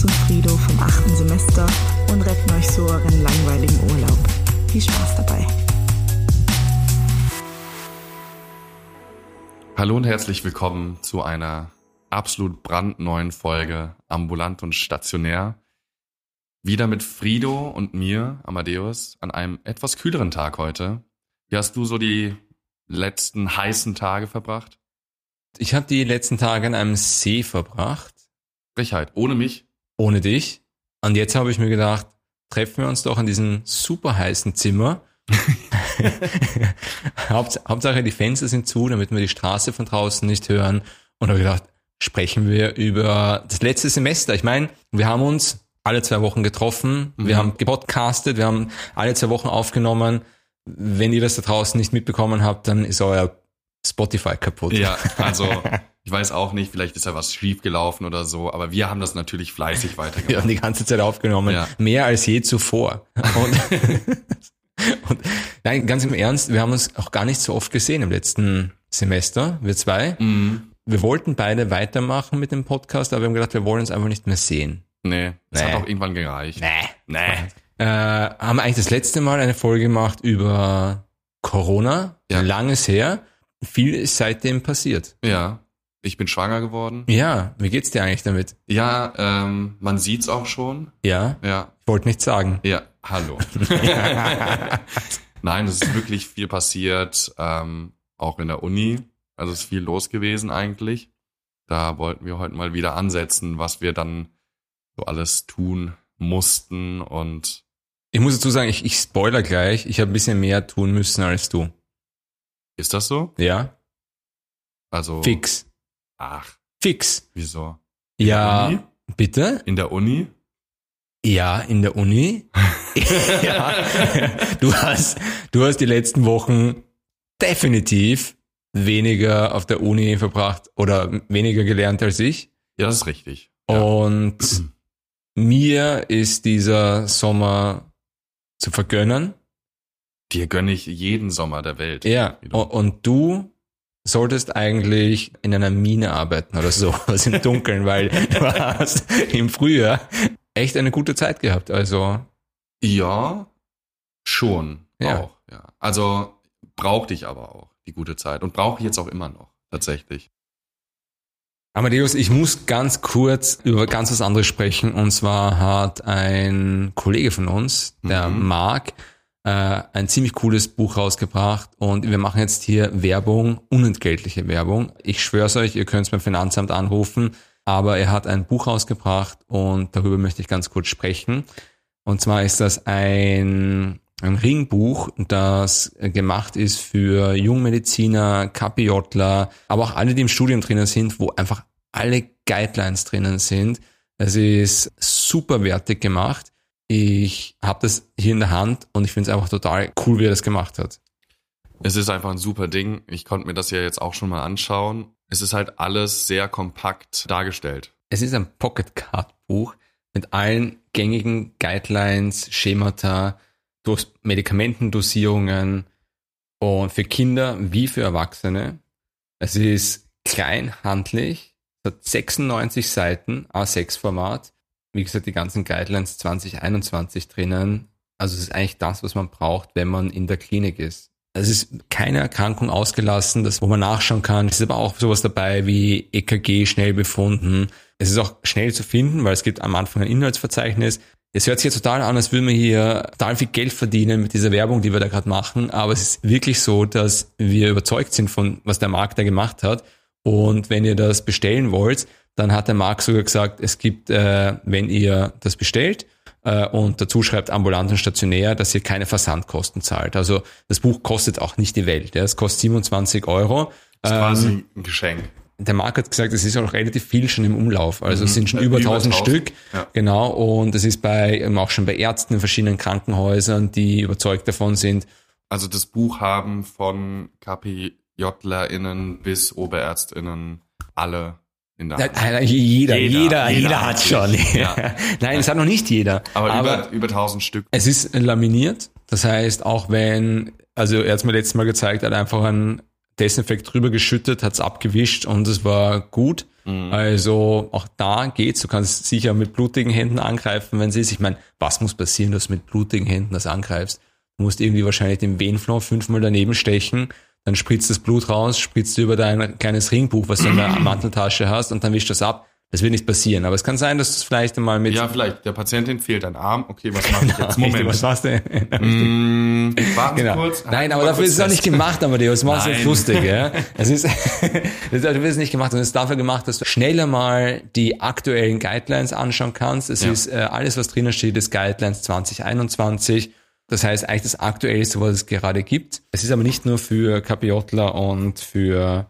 Amadeus und Frido vom achten Semester und retten euch so euren langweiligen Urlaub. Viel Spaß dabei. Hallo und herzlich willkommen zu einer absolut brandneuen Folge Ambulant und Stationär. Wieder mit Frido und mir, Amadeus, an einem etwas kühleren Tag heute. Wie hast du so die letzten heißen Tage verbracht? Ich habe die letzten Tage an einem See verbracht. Frechheit, ohne mich? Ohne dich. Und jetzt habe ich mir gedacht, treffen wir uns doch in diesem super heißen Zimmer. Hauptsache die Fenster sind zu, damit wir die Straße von draußen nicht hören. Und habe gedacht, sprechen wir über das letzte Semester. Ich meine, wir haben uns alle zwei Wochen getroffen, mhm. wir haben gepodcastet, wir haben alle zwei Wochen aufgenommen. Wenn ihr das da draußen nicht mitbekommen habt, dann ist euer Spotify kaputt. Ja, also ich weiß auch nicht, vielleicht ist ja was schief gelaufen oder so, aber wir haben das natürlich fleißig weitergemacht. Wir haben die ganze Zeit aufgenommen, ja. mehr als je zuvor. Und, und nein, ganz im Ernst, wir haben uns auch gar nicht so oft gesehen im letzten Semester, wir zwei. Mhm. Wir wollten beide weitermachen mit dem Podcast, aber wir haben gedacht, wir wollen uns einfach nicht mehr sehen. Nee, das nee. hat auch irgendwann gereicht. Nee. Nee. Äh, haben eigentlich das letzte Mal eine Folge gemacht über Corona, ja. langes her. Viel ist seitdem passiert. Ja. Ich bin schwanger geworden. Ja, wie geht's dir eigentlich damit? Ja, ähm, man sieht's auch schon. Ja. Ja. Ich wollte nichts sagen. Ja, hallo. Nein, es ist wirklich viel passiert, ähm, auch in der Uni. Also es ist viel los gewesen eigentlich. Da wollten wir heute mal wieder ansetzen, was wir dann so alles tun mussten und ich muss dazu sagen, ich, ich spoiler gleich, ich habe ein bisschen mehr tun müssen als du. Ist das so? Ja. Also. Fix. Ach. Fix. Wieso? In ja. Bitte? In der Uni? Ja, in der Uni. ja. Du hast, du hast die letzten Wochen definitiv weniger auf der Uni verbracht oder weniger gelernt als ich. Ja, das ist richtig. Ja. Und mir ist dieser Sommer zu vergönnen. Dir gönne ich jeden Sommer der Welt. Ja, und du solltest eigentlich in einer Mine arbeiten oder so, was im Dunkeln, weil du hast im Frühjahr echt eine gute Zeit gehabt. Also ja, schon ja. auch. Ja. Also brauchte ich aber auch die gute Zeit und brauche ich jetzt auch immer noch tatsächlich. Amadeus, ich muss ganz kurz über ganz was anderes sprechen. Und zwar hat ein Kollege von uns, der mhm. Marc, äh, ein ziemlich cooles Buch rausgebracht. Und wir machen jetzt hier Werbung, unentgeltliche Werbung. Ich schwör's euch, ihr könnt es beim Finanzamt anrufen. Aber er hat ein Buch rausgebracht und darüber möchte ich ganz kurz sprechen. Und zwar ist das ein, ein Ringbuch, das gemacht ist für Jungmediziner, KPJler, aber auch alle, die im Studium drinnen sind, wo einfach alle Guidelines drinnen sind. Es ist super wertig gemacht. Ich habe das hier in der Hand und ich finde es einfach total cool, wie er das gemacht hat. Es ist einfach ein super Ding. Ich konnte mir das ja jetzt auch schon mal anschauen. Es ist halt alles sehr kompakt dargestellt. Es ist ein Pocket Card Buch mit allen gängigen Guidelines, Schemata, durch Medikamentendosierungen und für Kinder wie für Erwachsene. Es ist klein, handlich, es hat 96 Seiten, A6-Format. Wie gesagt, die ganzen Guidelines 2021 drinnen. Also es ist eigentlich das, was man braucht, wenn man in der Klinik ist. Es ist keine Erkrankung ausgelassen, das, wo man nachschauen kann. Es ist aber auch sowas dabei wie EKG schnell befunden. Es ist auch schnell zu finden, weil es gibt am Anfang ein Inhaltsverzeichnis. Es hört sich jetzt total an, als würden wir hier total viel Geld verdienen mit dieser Werbung, die wir da gerade machen. Aber es ist wirklich so, dass wir überzeugt sind von, was der Markt da gemacht hat. Und wenn ihr das bestellen wollt, dann hat der Marc sogar gesagt, es gibt, äh, wenn ihr das bestellt äh, und dazu schreibt ambulant und stationär, dass ihr keine Versandkosten zahlt. Also das Buch kostet auch nicht die Welt. Ja. Es kostet 27 Euro. Das ist ähm, quasi ein Geschenk. Der Marc hat gesagt, es ist auch relativ viel schon im Umlauf. Also mhm. es sind schon über, über 1000 Stück. Ja. Genau. Und es ist bei, auch schon bei Ärzten in verschiedenen Krankenhäusern, die überzeugt davon sind. Also das Buch haben von KP JlerInnen bis OberärztInnen alle in der Hand. Nein, jeder, jeder, jeder, jeder hat schon. Ja. Nein, es hat noch nicht jeder. Aber, aber über, über 1000 Stück. Es ist laminiert. Das heißt, auch wenn, also er hat mir letztes Mal gezeigt, er hat einfach einen Desinfekt drüber geschüttet, hat es abgewischt und es war gut. Mhm. Also auch da geht's. Du kannst sicher mit blutigen Händen angreifen, wenn sie ist. Ich meine, was muss passieren, dass du mit blutigen Händen das angreifst? Du musst irgendwie wahrscheinlich den Venenflor fünfmal daneben stechen, dann spritzt das Blut raus, spritzt du über dein kleines Ringbuch, was du in der Manteltasche hast, und dann wischst du das ab. Das wird nicht passieren. Aber es kann sein, dass du es vielleicht einmal mit Ja, vielleicht. Der Patientin fehlt ein Arm. Okay, was mache ich jetzt? Richtig, Moment. was war's denn? Mm, warten Genau. kurz. Nein, aber dafür ist es auch nicht gemacht, Amadeus. Mach's Nein. jetzt lustig, ja. Es ist, das dafür ist es nicht gemacht, sondern es ist dafür gemacht, dass du schneller mal die aktuellen Guidelines anschauen kannst. Es Ja. ist, äh, alles, was drinnen steht, ist Guidelines 2021. Das heißt eigentlich das Aktuellste, was es gerade gibt. Es ist aber nicht nur für KPJler und für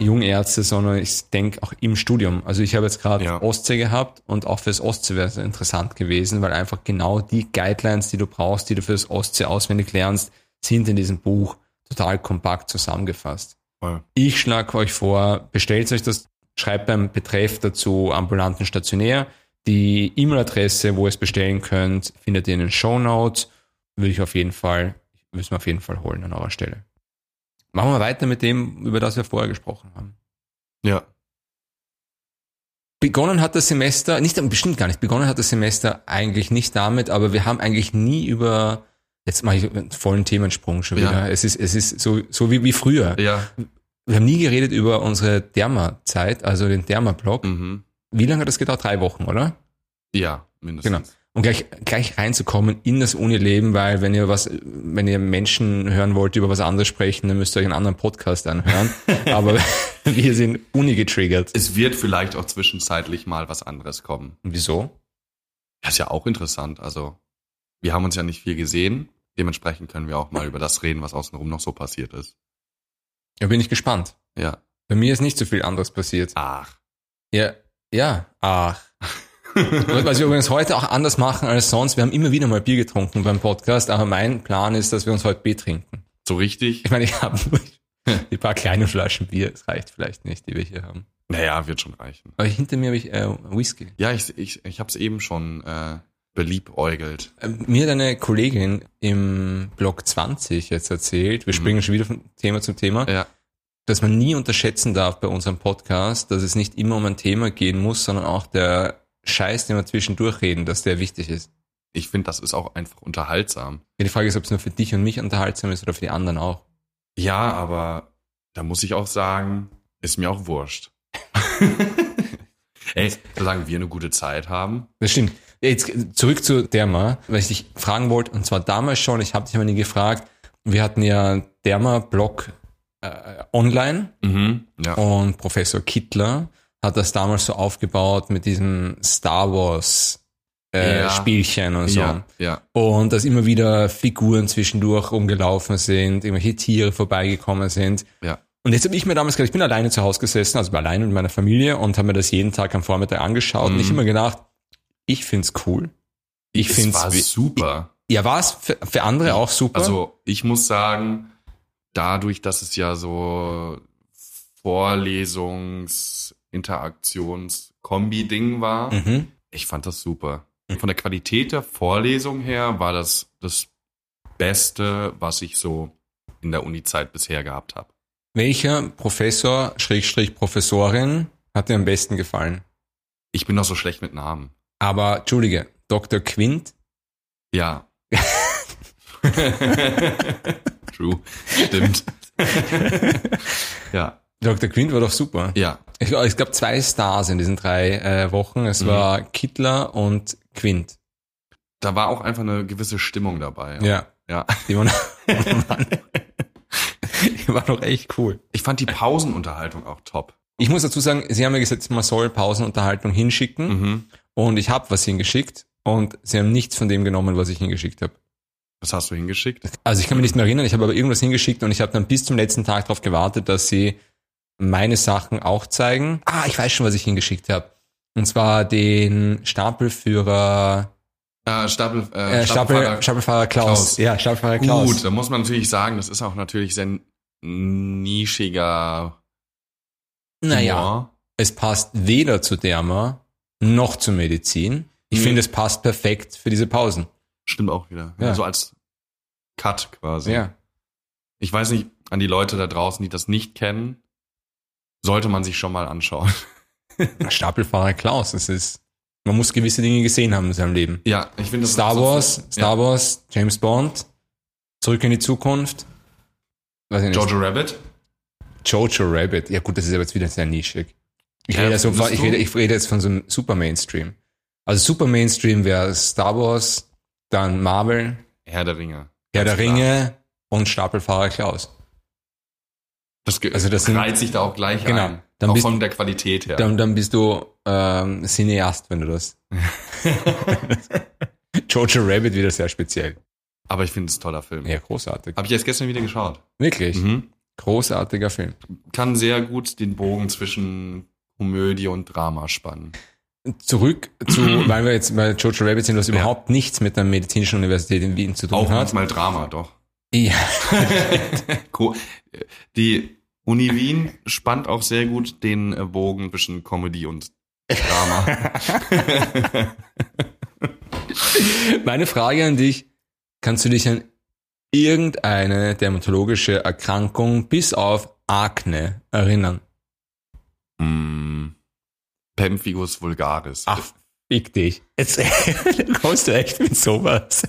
Jungärzte, sondern ich denke auch im Studium. Also ich habe jetzt gerade Ja. Ostsee gehabt und auch fürs Ostsee wäre es interessant gewesen, weil einfach genau die Guidelines, die du brauchst, die du fürs Ostsee auswendig lernst, sind in diesem Buch total kompakt zusammengefasst. Voll. Ich schlage euch vor, bestellt euch das, schreibt beim Betreff dazu ambulanten stationär. Die E-Mail-Adresse, wo ihr es bestellen könnt, findet ihr in den Show Notes. Würde ich auf jeden Fall, müssen wir auf jeden Fall holen an eurer Stelle. Machen wir weiter mit dem, über das wir vorher gesprochen haben. Ja. Begonnen hat das Semester, nicht, bestimmt gar nicht, begonnen hat das Semester eigentlich nicht damit, aber wir haben eigentlich nie über, jetzt mache ich einen vollen Themensprung schon Ja. wieder. Es ist, es ist so, so wie, wie früher. Ja. Wir haben nie geredet über unsere Derma-Zeit, also den Derma-Blog. Mhm. Wie lange hat das gedauert? Drei Wochen, oder? Ja, mindestens. Genau. Und gleich, gleich reinzukommen in das Unileben, weil wenn ihr was, wenn ihr Menschen hören wollt, die über was anderes sprechen, dann müsst ihr euch einen anderen Podcast anhören. Aber wir sind Uni getriggert. Es wird vielleicht auch zwischenzeitlich mal was anderes kommen. Wieso? Das ist ja auch interessant. Also, wir haben uns ja nicht viel gesehen. Dementsprechend können wir auch mal über das reden, was außenrum noch so passiert ist. Da bin ich gespannt. Ja. Bei mir ist nicht so viel anderes passiert. Ach. Ja, ja, ach. Was wir übrigens heute auch anders machen als sonst. Wir haben immer wieder mal Bier getrunken beim Podcast, aber mein Plan ist, dass wir uns heute Bier trinken. So richtig? Ich meine, ich habe die paar kleine Flaschen Bier. Es reicht vielleicht nicht, die wir hier haben. Naja, wird schon reichen. Aber hinter mir habe ich äh, Whisky. Ja, ich, ich, ich habe es eben schon äh, beliebäugelt. Äh, Mir hat eine Kollegin im Blog 20 jetzt erzählt, wir Mhm. springen schon wieder von Thema zu Thema, Ja. dass man nie unterschätzen darf bei unserem Podcast, dass es nicht immer um ein Thema gehen muss, sondern auch der Scheiß, den wir zwischendurch reden, dass der wichtig ist. Ich finde, das ist auch einfach unterhaltsam. Ja, Die Frage ist, ob es nur für dich und mich unterhaltsam ist oder für die anderen auch. Ja, aber da muss ich auch sagen, ist mir auch wurscht. Ey, solange wir eine gute Zeit haben. Das stimmt. Jetzt zurück zu Derma, weil ich dich fragen wollte, und zwar damals schon, ich habe dich aber nie gefragt, wir hatten ja Derma-Blog äh, online Mhm. Ja. und Professor Kittler hat das damals so aufgebaut mit diesem Star Wars äh, Ja. Spielchen und so. Ja, ja. Und dass immer wieder Figuren zwischendurch rumgelaufen sind, irgendwelche Tiere vorbeigekommen sind. Ja. Und jetzt habe ich mir damals gedacht, ich bin alleine zu Hause gesessen, also alleine mit meiner Familie und habe mir das jeden Tag am Vormittag angeschaut und Mhm. ich immer gedacht, ich find's cool. Ich Es find's war super. Ja, war's für, für andere auch super. Also ich muss sagen, dadurch, dass es ja so Vorlesungs-, Interaktions-, Kombi-Ding war, mhm. ich fand das super. Von der Qualität der Vorlesung her war das das Beste, was ich so in der Uni-Zeit bisher gehabt habe. Welcher Professor, Schrägstrich Professorin, hat dir am besten gefallen? Ich bin noch so schlecht mit Namen. Aber, Entschuldige, Dr. Quint? Ja. True. Stimmt. ja. Dr. Quint war doch super. Ja. Ich, es gab zwei Stars in diesen drei äh, Wochen. Es Mhm. war Kittler und Quint. Da war auch einfach eine gewisse Stimmung dabei. Ja. Ja. Die waren, die waren doch echt cool. Ich fand die Pausenunterhaltung auch top. Ich muss dazu sagen, sie haben ja gesagt, man soll Pausenunterhaltung hinschicken. Mhm. Und ich habe was hingeschickt. Und sie haben nichts von dem genommen, was ich hingeschickt habe. Was hast du hingeschickt? Also ich kann mich nicht mehr erinnern, ich habe aber irgendwas hingeschickt und ich habe dann bis zum letzten Tag darauf gewartet, dass sie meine Sachen auch zeigen. Ah, ich weiß schon, was ich hingeschickt habe. Und zwar den Stapelführer, Äh, Stapel, äh, äh, Stapel, Stapelfahrer- Stapelfahrer Klaus. Klaus. Ja, Stapelfahrer Klaus. Gut, da muss man natürlich sagen, das ist auch natürlich sehr nischiger naja, Humor. es passt weder zu Derma noch zur Medizin. Ich Mhm. finde, es passt perfekt für diese Pausen. Stimmt auch wieder. Ja. So als Cut quasi. Ja. Ich weiß nicht, an die Leute da draußen, die das nicht kennen, sollte man sich schon mal anschauen. Stapelfahrer Klaus, das ist, man muss gewisse Dinge gesehen haben in seinem Leben. Ja, ich finde das Star so- Wars, Star Wars, James Bond, Zurück in die Zukunft, Jojo Rabbit. Jojo Rabbit. Ja gut, das ist aber jetzt wieder sehr nischig. Ich, Ja, rede, findest ich, rede, ich rede jetzt von so einem super Mainstream. Also super Mainstream wäre Star Wars, dann Marvel, Herr der Ringe. Herr der klar. Ringe und Stapelfahrer Klaus. Das Also das sind- reiht sich da auch gleich Genau. ein. Dann auch bist- von der Qualität her. Dann, dann bist du ähm, Cineast, wenn du das. Jojo Rabbit wieder sehr speziell. Aber ich finde es ein toller Film. Ja, großartig. Habe ich erst gestern wieder geschaut. Wirklich. Mhm. Großartiger Film. Kann sehr gut den Bogen zwischen Komödie und Drama spannen. Zurück zu, weil wir jetzt bei Jojo Rabbit sind, was überhaupt nichts mit der Medizinischen Universität in Wien zu tun Auch hat. manchmal Drama, doch. Ja, Die Uni Wien spannt auch sehr gut den äh, Bogen zwischen Comedy und Drama. Meine Frage an dich, kannst du dich an irgendeine dermatologische Erkrankung bis auf Akne erinnern? mm, Pemphigus vulgaris. Ach, fick dich. Jetzt kommst du echt mit sowas.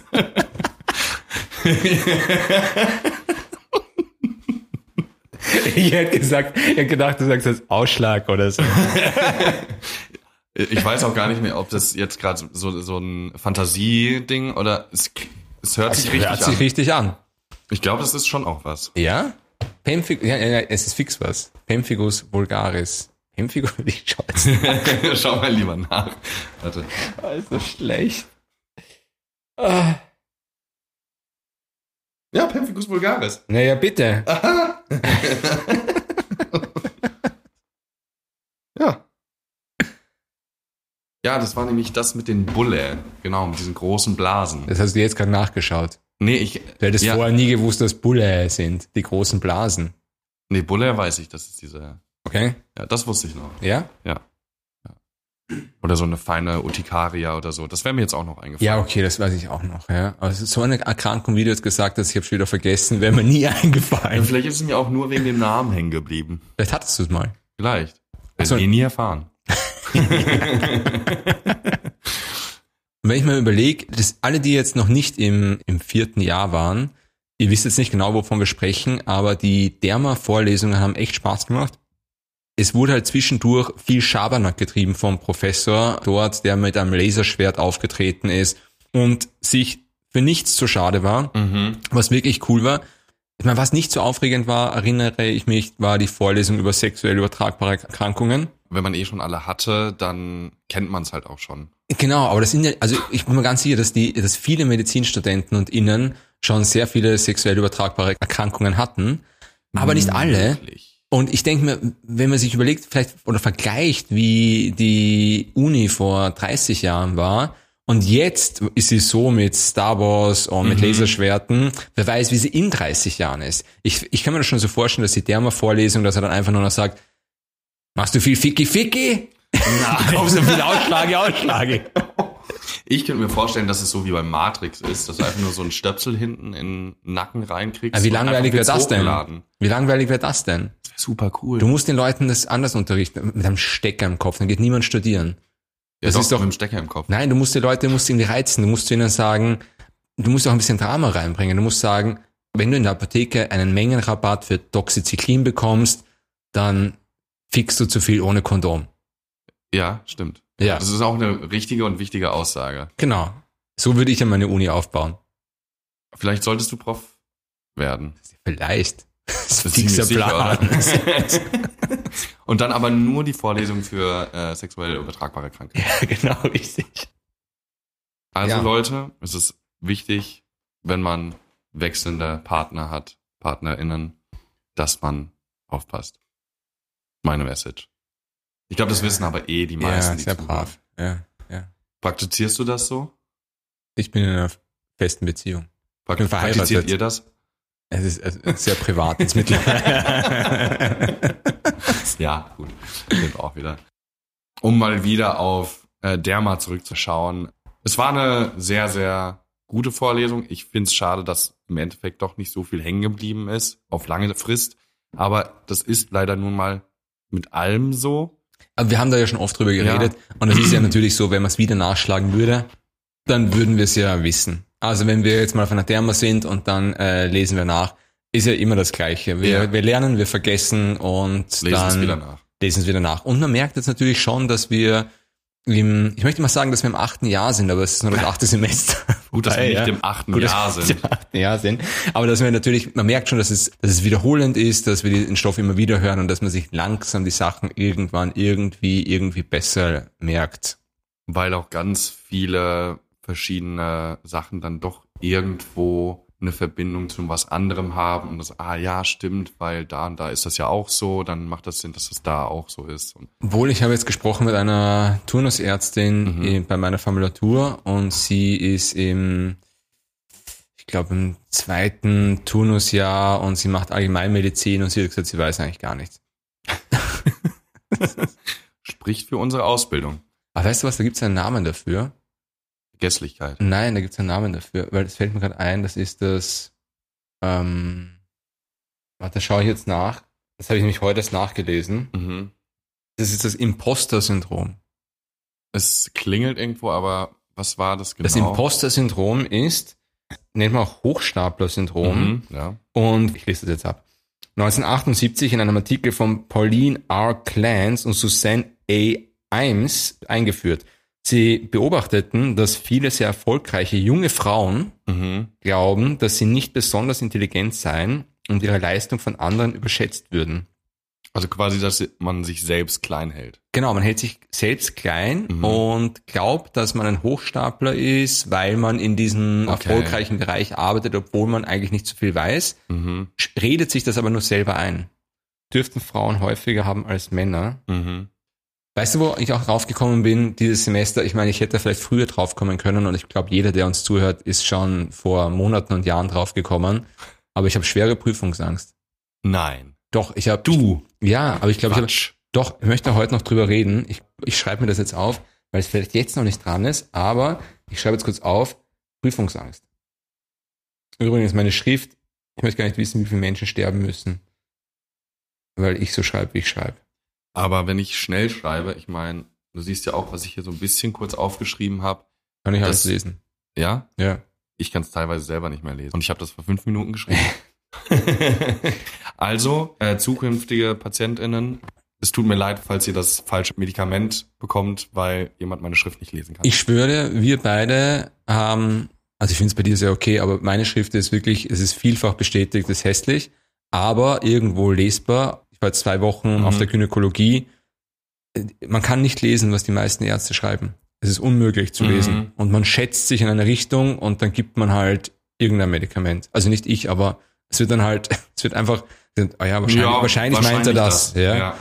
Ich hätte gesagt, ich hätte gedacht, du sagst das Ausschlag oder so. Ich weiß auch gar nicht mehr, ob das jetzt gerade so, so ein Fantasieding oder es, es hört sich richtig Hört an. sich richtig an. ich glaube, das ist schon auch was. Ja? Pemphigus, ja, ja, es ist fix was. Pemphigus vulgaris. Pemphigus, ich schau jetzt. Schau mal lieber nach. Warte. Also schlecht. Ah. Ja, Pemphigus vulgaris. Naja, bitte. Ja. Ja, das war nämlich das mit den Bulle. Genau, mit diesen großen Blasen. Das hast du jetzt gerade nachgeschaut. Nee, ich. Du hättest ja, vorher nie gewusst, dass Bulle sind, die großen Blasen. Nee, Bulle weiß ich, das ist diese. Okay? Ja, das wusste ich noch. Ja? Ja. Ja. Oder so eine feine Urtikaria oder so. Das wäre mir jetzt auch noch eingefallen. Ja, okay, das weiß ich auch noch, ja. Aber ist so eine Erkrankung, wie du jetzt gesagt hast, ich habe schon wieder vergessen, wäre mir nie Ja, eingefallen. vielleicht ist es mir auch nur wegen dem Namen hängen geblieben. Vielleicht hattest du es mal. Vielleicht. Werden so. wir nie erfahren. Und wenn ich mir überlege, dass alle, die jetzt noch nicht im, im vierten Jahr waren, ihr wisst jetzt nicht genau, wovon wir sprechen, aber die Derma-Vorlesungen haben echt Spaß gemacht. Es wurde halt zwischendurch viel Schabernack getrieben vom Professor dort, der mit einem Laserschwert aufgetreten ist und sich für nichts zu schade war, Mhm. was wirklich cool war. Ich meine, was nicht so aufregend war, erinnere ich mich, war die Vorlesung über sexuell übertragbare Erkrankungen. Wenn man eh schon alle hatte, dann kennt man es halt auch schon. Genau, aber das sind ja, also ich bin mir ganz sicher, dass die, dass viele Medizinstudenten und Innen schon sehr viele sexuell übertragbare Erkrankungen hatten, aber nicht alle. Wirklich. Und ich denke mir, wenn man sich überlegt, vielleicht oder vergleicht, wie die Uni vor 30 Jahren war, und jetzt ist sie so mit Star Wars und mit Laserschwerten, wer weiß, wie sie in 30 Jahren ist. Ich, ich kann mir das schon so vorstellen, dass die Derma-Vorlesung, dass er dann einfach nur noch sagt, machst du viel Ficky Ficky? Na, komm, so viel Ausschlage, Ausschlage. Ich könnte mir vorstellen, dass es so wie bei Matrix ist, dass du einfach nur so einen Stöpsel hinten in den Nacken reinkriegst. Ja, wie langweilig wäre das denn? Wie langweilig wäre das denn? Super cool. Du musst den Leuten das anders unterrichten, mit einem Stecker im Kopf, dann geht niemand studieren. ja, das doch, ist doch- mit dem Stecker im Kopf. Nein, du musst die Leute, du musst irgendwie reizen, du musst zu ihnen sagen, du musst auch ein bisschen Drama reinbringen. Du musst sagen, wenn du in der Apotheke einen Mengenrabatt für Doxycyclin bekommst, dann fickst du zu viel ohne Kondom. Ja, stimmt. Ja, Das ist auch eine richtige und wichtige Aussage. genau. So würde ich ja meine Uni aufbauen. Vielleicht solltest du Prof werden. Vielleicht. Das ist fixer sicher, Plan. oder? und dann aber nur die Vorlesung für äh, sexuell übertragbare Krankheiten. ja, genau, richtig. Also Ja. Leute, es ist wichtig, wenn man wechselnde Partner hat, PartnerInnen, dass man aufpasst. Meine Message. Ich glaube, das wissen aber eh die meisten. Ja, die sehr zuhören. brav. Ja, ja. Praktizierst du das so? Ich bin in einer festen Beziehung. Praktiziert ihr das? Es ist sehr privat jetzt mittlerweile. Ja, gut. Stimmt auch wieder. Um mal wieder auf äh, Derma zurückzuschauen. Es war eine sehr, sehr gute Vorlesung. Ich finde es schade, dass im Endeffekt doch nicht so viel hängen geblieben ist, auf lange Frist. Aber das ist leider nun mal mit allem so. Aber wir haben da ja schon oft drüber geredet. Und es ist ja natürlich so, wenn man es wieder nachschlagen würde, dann würden wir es ja wissen. Also wenn wir jetzt mal auf einer Therma sind und dann äh, lesen wir nach, ist ja immer das Gleiche. Wir, Ja. wir lernen, wir vergessen und Lesen dann es wieder nach. lesen es wieder nach. Und man merkt jetzt natürlich schon, dass wir im, ich möchte mal sagen, dass wir im achten Jahr sind, aber es ist nur das achte Semester. Gut, dass wir nicht ja. im achten Gut, Jahr sind. im achten Jahr sind. Aber dass wir natürlich, man merkt schon, dass es, dass es wiederholend ist, dass wir den Stoff immer wieder hören und dass man sich langsam die Sachen irgendwann irgendwie, irgendwie besser merkt. Weil auch ganz viele verschiedene Sachen dann doch irgendwo eine Verbindung zu was anderem haben und das, ah ja, stimmt, weil da und da ist das ja auch so, dann macht das Sinn, dass das da auch so ist. Und Obwohl, ich habe jetzt gesprochen mit einer Turnusärztin Mhm. bei meiner Formulatur und sie ist im, ich glaube, im zweiten Turnusjahr und sie macht Allgemeinmedizin und sie hat gesagt, sie weiß eigentlich gar nichts. spricht für unsere Ausbildung. Aber weißt du was, da gibt es einen Namen dafür. Vergesslichkeit. Nein, da gibt es einen Namen dafür, weil es fällt mir gerade ein, das ist das, ähm, warte, schaue ich jetzt nach. Das habe ich nämlich heute erst nachgelesen. Mhm. Das ist das Imposter-Syndrom. Es klingelt irgendwo, aber was war das genau? Das Imposter-Syndrom ist, nennt man auch Hochstapler-Syndrom. Mhm, ja. Und ich lese das jetzt ab. 1978 in einem Artikel von Pauline R. Clance und Suzanne A. Imes eingeführt. Sie beobachteten, dass viele sehr erfolgreiche junge Frauen Mhm. glauben, dass sie nicht besonders intelligent seien und ihre Leistung von anderen überschätzt würden. Also quasi, dass man sich selbst klein hält. Genau, man hält sich selbst klein Mhm. und glaubt, dass man ein Hochstapler ist, weil man in diesem Okay. erfolgreichen Bereich arbeitet, obwohl man eigentlich nicht so viel weiß, Mhm. redet sich das aber nur selber ein. Dürften Frauen häufiger haben als Männer. Mhm. Weißt du, wo ich auch draufgekommen bin dieses Semester? Ich meine, ich hätte vielleicht früher draufkommen können und ich glaube, jeder, der uns zuhört, ist schon vor Monaten und Jahren draufgekommen. Aber ich habe schwere Prüfungsangst. Nein. Doch, ich habe du. Ja, aber ich glaube, ich habe doch, ich möchte heute noch drüber reden. Ich, ich schreibe mir das jetzt auf, weil es vielleicht jetzt noch nicht dran ist, aber ich schreibe jetzt kurz auf, Prüfungsangst. Übrigens, meine Schrift, ich möchte gar nicht wissen, wie viele Menschen sterben müssen, weil ich so schreibe, wie ich schreibe. Aber wenn ich schnell schreibe, ich meine, du siehst ja auch, was ich hier so ein bisschen kurz aufgeschrieben habe. Kann ich Das- alles lesen. Ja, Ja. ich kann es teilweise selber nicht mehr lesen. Und ich habe das vor fünf Minuten geschrieben. also, äh, zukünftige PatientInnen, es tut mir leid, falls ihr das falsche Medikament bekommt, weil jemand meine Schrift nicht lesen kann. Ich schwöre, wir beide haben, also ich finde es bei dir sehr okay, aber meine Schrift ist wirklich, es ist vielfach bestätigt, ist hässlich, aber irgendwo lesbar. Ich war jetzt zwei Wochen Mhm. auf der Gynäkologie. Man kann nicht lesen, was die meisten Ärzte schreiben. Es ist unmöglich zu Mhm. lesen. Und man schätzt sich in eine Richtung und dann gibt man halt irgendein Medikament. Also nicht ich, aber es wird dann halt, es wird einfach, ah ja, wahrscheinlich, Ja, wahrscheinlich, meint er das. Ja. ja.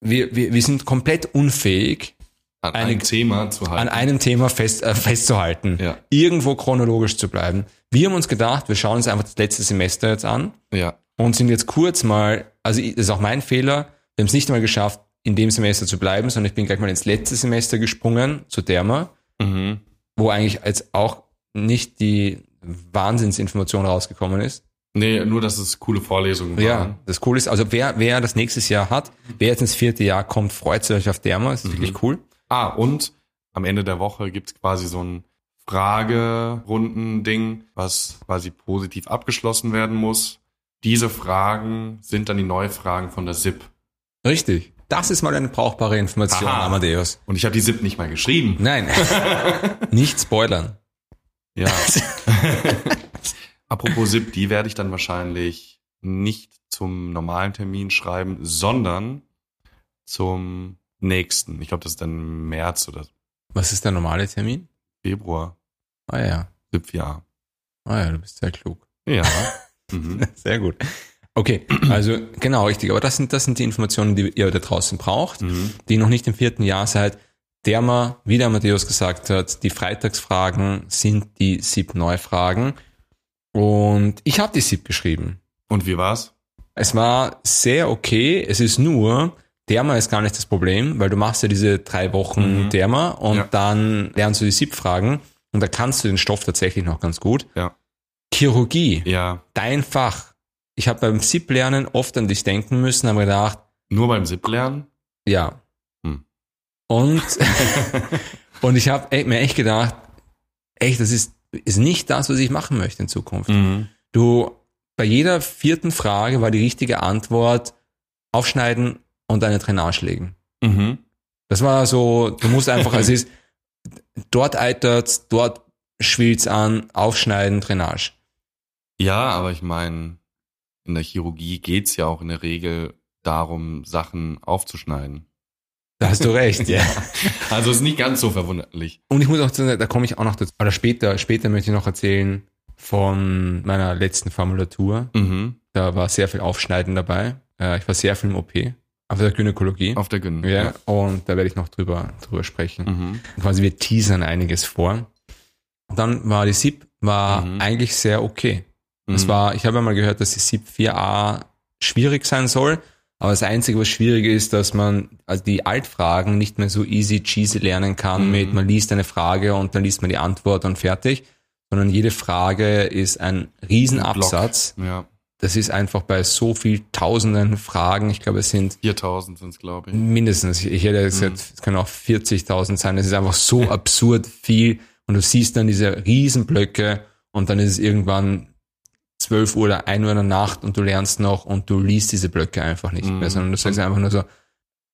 Wir, wir, wir sind komplett unfähig, An Eine- einem Thema zu halten. an einem Thema fest, äh, festzuhalten. Ja. Irgendwo chronologisch zu bleiben. Wir haben uns gedacht, wir schauen uns einfach das letzte Semester jetzt an ja. und sind jetzt kurz mal, also das ist auch mein Fehler, wir haben es nicht einmal geschafft, in dem Semester zu bleiben, sondern ich bin gleich mal ins letzte Semester gesprungen, zu Derma, Mhm. wo eigentlich jetzt auch nicht die Wahnsinnsinformation rausgekommen ist. Nee, nur, dass es coole Vorlesungen waren. Ja, das Coole ist, also wer, wer das nächstes Jahr hat, wer jetzt ins vierte Jahr kommt, freut euch auf Derma, das ist Mhm. wirklich cool. Ah, und am Ende der Woche gibt's quasi so ein Fragerunden-Ding, was quasi positiv abgeschlossen werden muss. Diese Fragen sind dann die Neufragen von der SIP. Richtig. Das ist mal eine brauchbare Information, Aha. Amadeus. Und ich habe die SIP nicht mal geschrieben. Nein, nicht spoilern. Ja. Apropos SIP, die werde ich dann wahrscheinlich nicht zum normalen Termin schreiben, sondern zum nächsten. Ich glaube, das ist dann März oder Was ist der normale Termin? Februar. Ah ja. SIP-Jahr. Ah ja, du bist sehr klug. Ja. mhm. Sehr gut. Okay, also genau richtig. Aber das sind, das sind die Informationen, die ihr da draußen braucht, Mhm. die noch nicht im vierten Jahr seid. Derma, wie der Matthäus gesagt hat, die Freitagsfragen sind die SIP-Neufragen. Und ich habe die SIP geschrieben. Und wie war's? Es war sehr okay. Es ist nur, Derma ist gar nicht das Problem, weil du machst ja diese drei Wochen Mhm. Derma und Ja. dann lernst du die SIP-Fragen und da kannst du den Stoff tatsächlich noch ganz gut. Ja. Chirurgie, Ja, dein Fach. Ich habe beim SIP-Lernen oft an dich denken müssen, aber gedacht, nur beim SIP lernen? ja, Und, und ich habe mir echt gedacht, echt, das ist, ist nicht das, was ich machen möchte in Zukunft. Mhm. Du, bei jeder vierten Frage war die richtige Antwort aufschneiden und eine Drainage legen. Mhm. Das war so, du musst einfach, es ist, dort eitert, dort schwillt's an, aufschneiden, Drainage. Ja, aber ich meine, in der Chirurgie geht's ja auch in der Regel darum, Sachen aufzuschneiden. Da hast du recht, ja. Also ist nicht ganz so verwunderlich. Und ich muss auch sagen, da komme ich auch noch dazu. Oder später, später möchte ich noch erzählen von meiner letzten Formulatur. Mhm. Da war sehr viel Aufschneiden dabei. Äh, Ich war sehr viel im OP. Auf der Gynäkologie. Auf der Gyn. Ja, und da werde ich noch drüber, drüber sprechen. Mhm. Quasi wir teasern einiges vor. Und dann war die SIP, war Mhm. eigentlich sehr okay. Es Mhm. war, ich habe mal gehört, dass die SIP 4a schwierig sein soll. Aber das Einzige, was schwierig ist, dass man also die Altfragen nicht mehr so easy cheesy lernen kann Mhm. mit, man liest eine Frage und dann liest man die Antwort und fertig. Sondern jede Frage ist ein Riesenabsatz. Ja, Das ist einfach bei so viel tausenden Fragen. Ich glaube, es sind 4000 sind's, glaube ich. mindestens, ich hätte gesagt, es können auch 40.000 sein. Es ist einfach so absurd viel. Und du siehst dann diese Riesenblöcke und dann ist es irgendwann 12 Uhr oder 1 Uhr in der Nacht und du lernst noch und du liest diese Blöcke einfach nicht Mhm. mehr, sondern du sagst einfach nur so,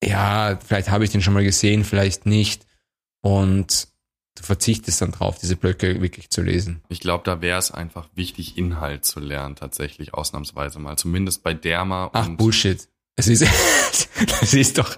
ja, vielleicht habe ich den schon mal gesehen, vielleicht nicht. Und du verzichtest dann drauf, diese Blöcke wirklich zu lesen. Ich glaube, da wäre es einfach wichtig, Inhalt zu lernen, tatsächlich, ausnahmsweise mal. Zumindest bei Derma Ach, Bullshit. Es ist, es ist doch,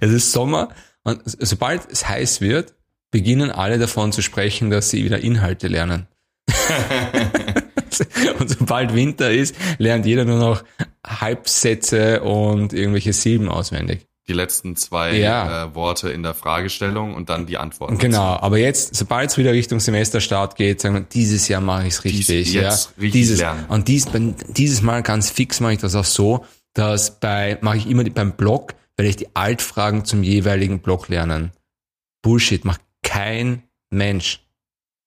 es ist Sommer und sobald es heiß wird, beginnen alle davon zu sprechen, dass sie wieder Inhalte lernen. und sobald Winter ist, lernt jeder nur noch Halbsätze und irgendwelche Silben auswendig. Die letzten zwei Ja. äh, Worte in der Fragestellung und dann die Antworten. Genau, aber jetzt, sobald es wieder Richtung Semesterstart geht, sagen wir, dieses Jahr mache ich es Dies- richtig. jetzt ja. richtig dieses, lernen. Und dies, dieses Mal ganz fix mache ich das auch so, dass bei, mache ich immer die, beim Blog, werde ich die Altfragen zum jeweiligen Blog lernen. Bullshit, macht kein Mensch.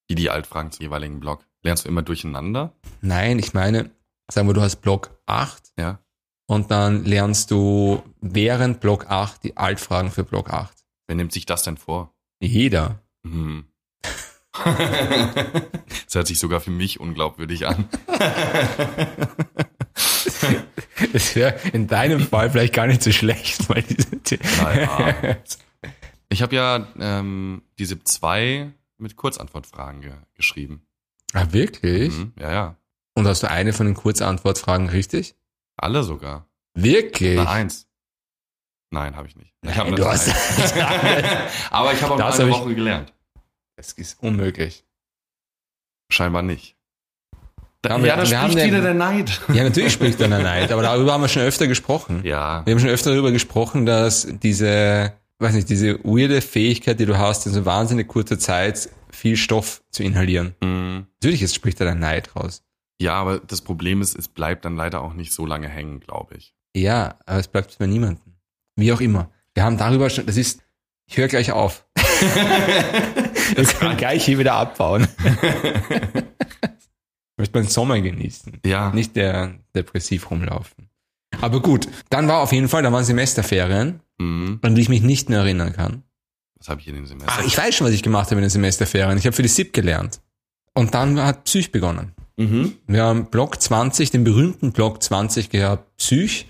Wie die Altfragen zum jeweiligen Blog. Lernst du immer durcheinander? Nein, ich meine, sagen wir, du hast Blog 8 Ja. Und dann lernst du während Blog 8 die Altfragen für Blog 8. Wer nimmt sich das denn vor? Jeder. Hm. das hört sich sogar für mich unglaubwürdig an. Das wäre in deinem Fall vielleicht gar nicht so schlecht, weil diese Naja. Ich habe ja ähm, die SIP 2 mit Kurzantwortfragen ge geschrieben. Ah, wirklich? Mhm. Ja, ja. Und hast du eine von den Kurzantwortfragen richtig? Alle sogar. Wirklich? Na, eins. Nein, habe ich nicht. Ich Nein, du hast- eine. Aber ich habe auch Das eine hab ich- Woche gelernt. Das ist unmöglich. Scheinbar nicht. Da, Ja, ja, da spricht den- wieder der Neid. Ja, natürlich spricht dann der Neid, aber darüber haben wir schon öfter gesprochen. Ja. Wir haben schon öfter darüber gesprochen, dass diese, weiß nicht, diese weirde Fähigkeit, die du hast, in so wahnsinnig kurzer Zeit viel Stoff zu inhalieren. Mhm. Natürlich jetzt spricht da der Neid raus. Ja, aber das Problem ist, es bleibt dann leider auch nicht so lange hängen, glaube ich. Ja, aber es bleibt bei niemandem. Wie auch immer. Wir haben darüber schon, das ist, ich höre gleich auf. Wir können gleich hier wieder abbauen. Ich möchte meinen Sommer genießen. Ja. Nicht der depressiv rumlaufen. Aber gut, dann war auf jeden Fall, da waren Semesterferien, Mhm. an die ich mich nicht mehr erinnern kann. Was habe ich in dem Semester? Ah, ich weiß schon, was ich gemacht habe in den Semesterferien. Ich habe für die SIP gelernt. Und dann hat Psych begonnen. Mhm. Wir haben Block 20, den berühmten Block 20 gehabt, Psych.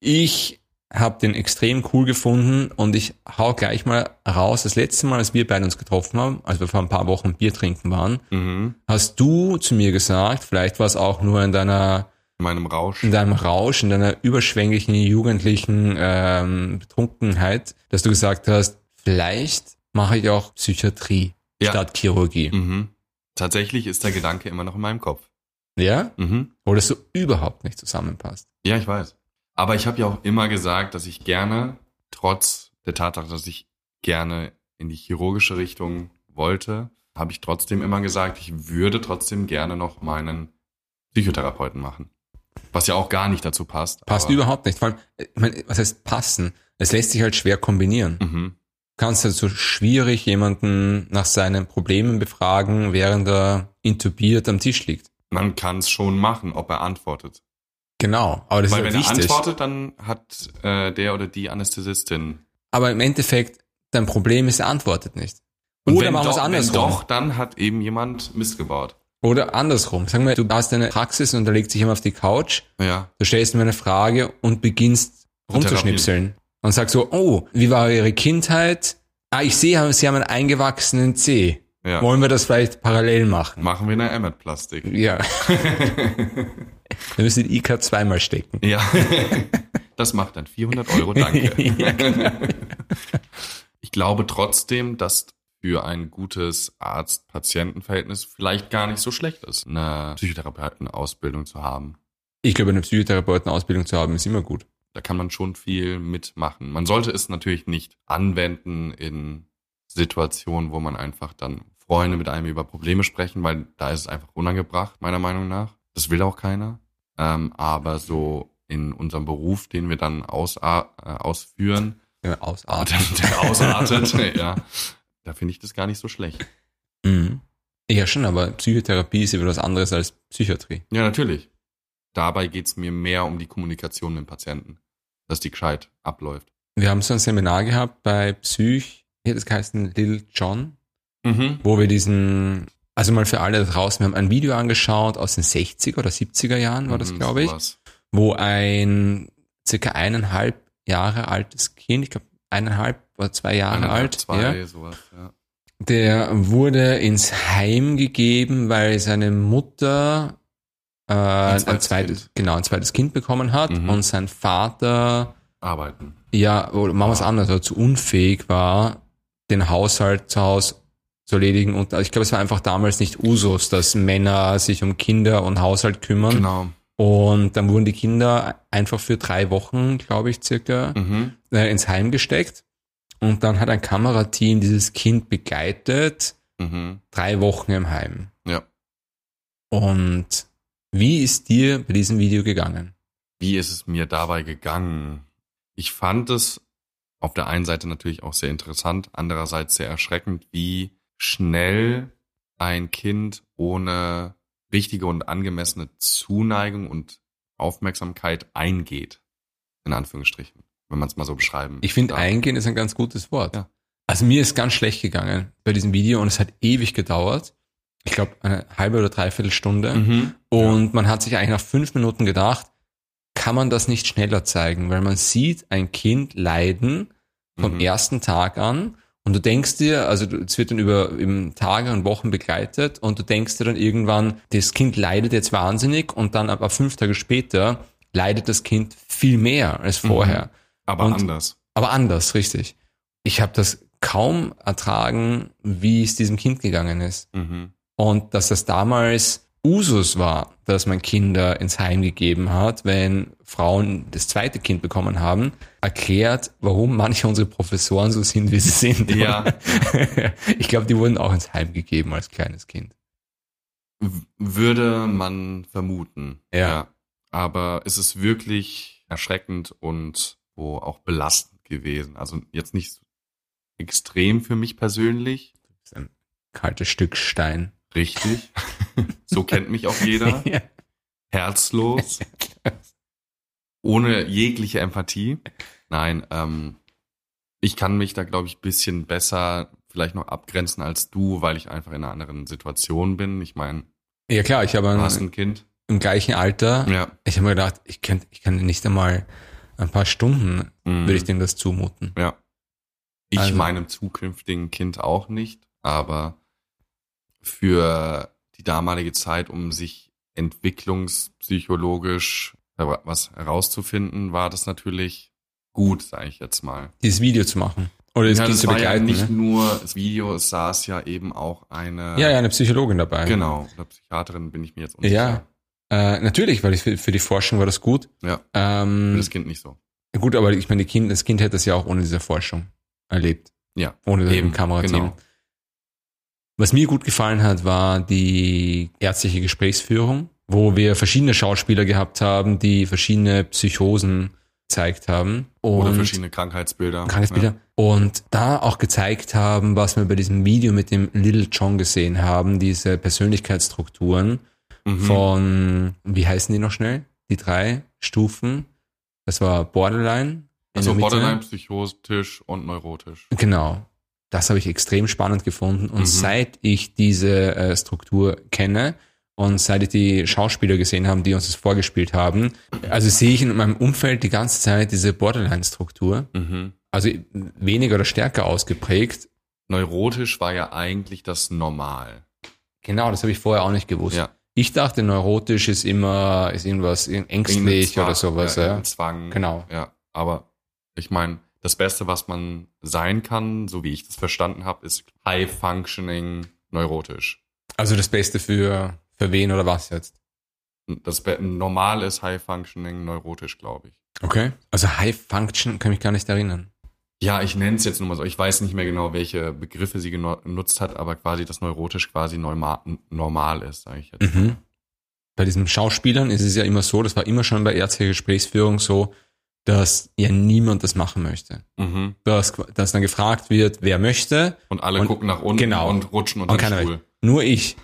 Ich habe den extrem cool gefunden und ich hau gleich mal raus. Das letzte Mal, als wir beide uns getroffen haben, als wir vor ein paar Wochen Bier trinken waren, Mhm. hast du zu mir gesagt, vielleicht war es auch nur in deiner In meinem Rausch. in deinem Rausch, in deiner überschwänglichen jugendlichen ähm, Betrunkenheit, dass du gesagt hast, vielleicht mache ich auch Psychiatrie Ja. statt Chirurgie. Mhm. Tatsächlich ist der Gedanke immer noch in meinem Kopf. Ja? Mhm. Wo das so überhaupt nicht zusammenpasst. Ja, ich weiß. Aber ich habe ja auch immer gesagt, dass ich gerne, trotz der Tatsache, dass ich gerne in die chirurgische Richtung wollte, habe ich trotzdem immer gesagt, ich würde trotzdem gerne noch meinen Psychotherapeuten machen. Was ja auch gar nicht dazu passt. Passt überhaupt nicht. Vor allem, ich meine, was heißt passen? Es lässt sich halt schwer kombinieren. Mhm. Kannst halt so schwierig jemanden nach seinen Problemen befragen, während er intubiert am Tisch liegt. Man kann es schon machen, ob er antwortet. Genau, aber das Weil ist wenn halt er wichtig. antwortet, dann hat äh, der oder die Anästhesistin. Aber im Endeffekt, dein Problem ist, er antwortet nicht. Und Oder wenn machen wir es doch, wenn andersrum. doch, dann hat eben jemand Mist gebaut. Oder andersrum. Sagen wir, du hast eine Praxis und da legt sich jemand auf die Couch, Ja. du stellst mir eine Frage und beginnst rumzuschnipseln. Und sagst so, oh, wie war Ihre Kindheit? Ah, ich sehe, Sie haben einen eingewachsenen C. Ja. Wollen wir das vielleicht parallel machen? Machen wir eine Emmet-Plastik. Ja. wir müssen den IK zweimal stecken. Ja. Das macht dann 400 Euro, danke. Ich glaube trotzdem, dass für ein gutes Arzt-Patienten-Verhältnis vielleicht gar nicht so schlecht ist, eine Psychotherapeutenausbildung zu haben. Ich glaube, eine Psychotherapeutenausbildung zu haben, ist immer gut. Da kann man schon viel mitmachen. Man sollte es natürlich nicht anwenden in Situationen, wo man einfach dann Freunde mit einem über Probleme sprechen, weil da ist es einfach unangebracht, meiner Meinung nach. Das will auch keiner. Ähm, aber so in unserem Beruf, den wir dann aus, äh, ausführen, Ja, ausatmen. der, ausartet, ja, da finde ich das gar nicht so schlecht. Mhm. Ja, schon, aber Psychotherapie ist ja was anderes als Psychiatrie. Ja, natürlich. Dabei geht's mir mehr um die Kommunikation mit dem Patienten, dass die gescheit abläuft. Wir haben so ein Seminar gehabt bei Psych, hier es geheißen Lil John, Mhm. wo wir diesen, also mal für alle da draußen, wir haben ein Video angeschaut aus den 60er oder 70er Jahren, war das, Mhm, glaube ich, sowas. wo ein circa eineinhalb Jahre altes Kind, ich glaube eineinhalb oder zwei Jahre Eineinhalb, alt, zwei, ja, sowas, ja. der wurde ins Heim gegeben, weil seine Mutter äh, ein, zweites zweites, Kind. genau, ein zweites Kind bekommen hat Mhm. und sein Vater Arbeiten. ja, oder machen wir es Ah. anders, also zu unfähig war, den Haushalt zu Hause zu erledigen. Und ich glaube, es war einfach damals nicht Usus, dass Männer sich um Kinder und Haushalt kümmern. Genau. Und dann wurden die Kinder einfach für drei Wochen, glaube ich, circa, Mhm. äh, ins Heim gesteckt. Und dann hat ein Kamerateam dieses Kind begleitet, Mhm. drei Wochen im Heim. Ja. Und wie ist dir bei diesem Video gegangen? Wie ist es mir dabei gegangen? Ich fand es auf der einen Seite natürlich auch sehr interessant, andererseits sehr erschreckend, wie schnell ein Kind ohne richtige und angemessene Zuneigung und Aufmerksamkeit eingeht. In Anführungsstrichen, wenn man es mal so beschreiben Ich finde, eingehen ist ein ganz gutes Wort. Ja. Also mir ist ganz schlecht gegangen bei diesem Video und es hat ewig gedauert. Ich glaube, eine halbe oder dreiviertel Stunde. Mhm. Und man hat sich eigentlich nach fünf Minuten gedacht, kann man das nicht schneller zeigen? Weil man sieht ein Kind leiden vom Mhm. ersten Tag an und du denkst dir, also es wird dann über Tage und Wochen begleitet und du denkst dir dann irgendwann, das Kind leidet jetzt wahnsinnig und dann aber fünf Tage später leidet das Kind viel mehr als Mhm. vorher. Aber Und- anders. Aber anders, richtig. Ich habe das kaum ertragen, wie es diesem Kind gegangen ist. Mhm. Und dass das damals Usus war, dass man Kinder ins Heim gegeben hat, wenn Frauen das zweite Kind bekommen haben, erklärt, warum manche unserer Professoren so sind, wie sie sind. Ja. Ich glaube, die wurden auch ins Heim gegeben als kleines Kind. Würde man vermuten. Ja. Aber es ist wirklich erschreckend und wo auch belastend gewesen. Also jetzt nicht extrem für mich persönlich. Das ist ein kaltes Stück Stein. Richtig. so kennt mich auch jeder. Ja. Herzlos. Ohne jegliche Empathie. Nein, ähm, ich kann mich da, glaube ich, bisschen besser vielleicht noch abgrenzen als du, weil ich einfach in einer anderen Situation bin. Ich meine, ja klar, ich habe ein, ein Kind. im gleichen Alter, Ja. ich habe mir gedacht, ich kann, ich kann nicht einmal ein paar Stunden, Mhm. würde ich dem das zumuten. Ja. Ich Also- meinem zukünftigen Kind auch nicht, aber für die damalige Zeit, um sich entwicklungspsychologisch was herauszufinden, war das natürlich gut, sage ich jetzt mal. Dieses Video zu machen. Oder das ja, Kind das zu war ja begleiten. nicht ne? nur das Video, es saß ja eben auch eine, ja, ja, eine Psychologin dabei. genau, oder Psychiaterin bin ich mir jetzt unsicher. Ja, äh, natürlich, weil ich für, für die Forschung war das gut. Ja, für Ähm, das Kind nicht so. gut, aber ich meine, kind, das Kind hätte das ja auch ohne diese Forschung erlebt. Ja, Ohne das eben, Kamerateam. genau. Was mir gut gefallen hat, war die ärztliche Gesprächsführung, wo wir verschiedene Schauspieler gehabt haben, die verschiedene Psychosen gezeigt haben. Oder verschiedene Krankheitsbilder. Krankheitsbilder. Und da auch gezeigt haben, was wir bei diesem Video mit dem Little John gesehen haben, diese Persönlichkeitsstrukturen Ja. Mhm. von, wie heißen die noch schnell? Die drei Stufen. Das war Borderline, in Also. Borderline, psychotisch und neurotisch. Genau. Das habe ich extrem spannend gefunden. Und Mhm. seit ich diese äh, Struktur kenne und seit ich die Schauspieler gesehen habe, die uns das vorgespielt haben, also sehe ich in meinem Umfeld die ganze Zeit diese Borderline-Struktur. Mhm. Also weniger oder stärker ausgeprägt. Neurotisch war ja eigentlich das Normal. Genau, das habe ich vorher auch nicht gewusst. Ja. Ich dachte, neurotisch ist immer, ist irgendwas ängstlich Zwang, oder sowas. Ja, Ja, Zwang. Genau. Ja, aber ich meine, das Beste, was man sein kann, so wie ich das verstanden habe, ist High Functioning neurotisch. Also das Beste für, für wen oder was jetzt? Das Normal ist High Functioning neurotisch, glaube ich. Okay. Also High Function kann mich gar nicht erinnern. Ja, ich nenne es jetzt nur mal so. Ich weiß nicht mehr genau, welche Begriffe sie genutzt hat, aber quasi, dass neurotisch quasi normal, normal ist, sage ich jetzt. Mhm. Bei diesen Schauspielern ist es ja immer so, das war immer schon bei ärztlicher Gesprächsführung so, dass ja niemand das machen möchte. Mhm. Dass, dass dann gefragt wird, wer möchte, Und alle Und- gucken nach unten genau. und rutschen unter und den Stuhl. möchte. Nur ich.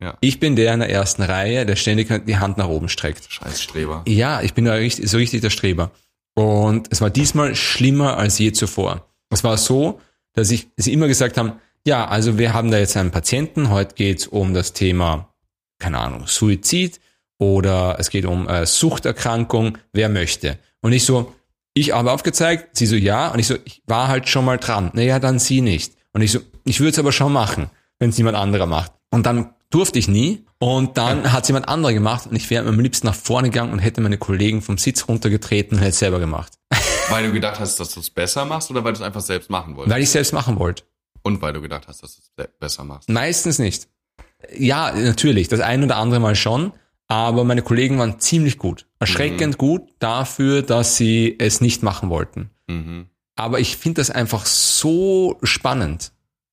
Ja. Ich bin der in der ersten Reihe, der ständig die Hand nach oben streckt. Scheiß Streber. Ja, ich bin da richtig, so richtig der Streber. Und es war diesmal schlimmer als je zuvor. Es war so, dass ich, sie immer gesagt haben, ja, also wir haben da jetzt einen Patienten, heute geht's um das Thema, keine Ahnung, Suizid oder es geht um äh, Suchterkrankung, wer möchte. Und ich so, ich habe aufgezeigt, sie so, ja, und ich so, ich war halt schon mal dran. Naja, dann sie nicht. Und ich so, ich würde es aber schon machen, wenn es jemand anderer macht. Und dann durfte ich nie. Und dann hat es jemand anderer gemacht und ich wäre am liebsten nach vorne gegangen und hätte meine Kollegen vom Sitz runtergetreten und hätte es selber gemacht. Weil du gedacht hast, dass du es besser machst oder weil du es einfach selbst machen wolltest? Weil ich selbst machen wollte. Und weil du gedacht hast, dass du es se- besser machst. Meistens nicht. Ja, natürlich, das ein oder andere Mal schon, aber meine Kollegen waren ziemlich gut. Erschreckend gut dafür, dass sie es nicht machen wollten. Mhm. Aber ich finde das einfach so spannend.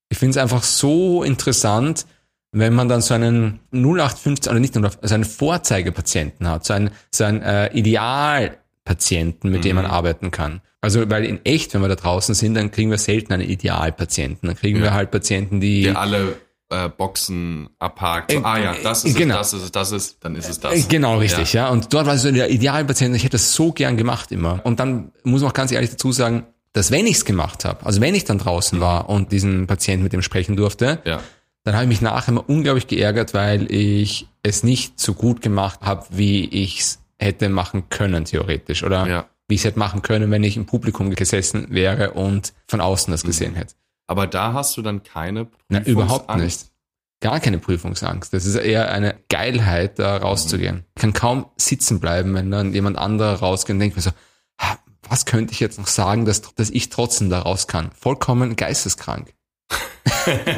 Ich finde es einfach so interessant, wenn man dann so einen 0815, oder nicht nur, also einen Vorzeigepatienten hat, so einen, so einen äh, Idealpatienten, mit dem man Mhm. arbeiten kann. Also, weil in echt, wenn wir da draußen sind, dann kriegen wir selten einen Idealpatienten. Dann kriegen Ja. wir halt Patienten, die, Der alle äh, Boxen abhakt. So, Äh, ah ja, das ist genau. es, das ist es, das ist, dann ist es Äh, das. Genau, richtig, ja. Und dort war so der Idealpatient, ich hätte das so gern gemacht immer. Und dann muss man auch ganz ehrlich dazu sagen, dass wenn ich es gemacht habe, also wenn ich dann draußen war und diesen Patienten mit dem sprechen durfte, Ja. dann habe ich mich nachher immer unglaublich geärgert, weil ich es nicht so gut gemacht habe, wie ich es hätte machen können, theoretisch. Oder Ja. wie ich es hätte machen können, wenn ich im Publikum gesessen wäre und von außen das gesehen hätte. Aber da hast du dann keine Na, überhaupt Prüfungsangst. nicht. Gar keine Prüfungsangst. Das ist eher eine Geilheit, da rauszugehen. Ich kann kaum sitzen bleiben, wenn dann jemand anderer rausgeht und denkt mir so, "Ha, was könnte ich jetzt noch sagen, dass, dass ich trotzdem da raus kann? Vollkommen geisteskrank.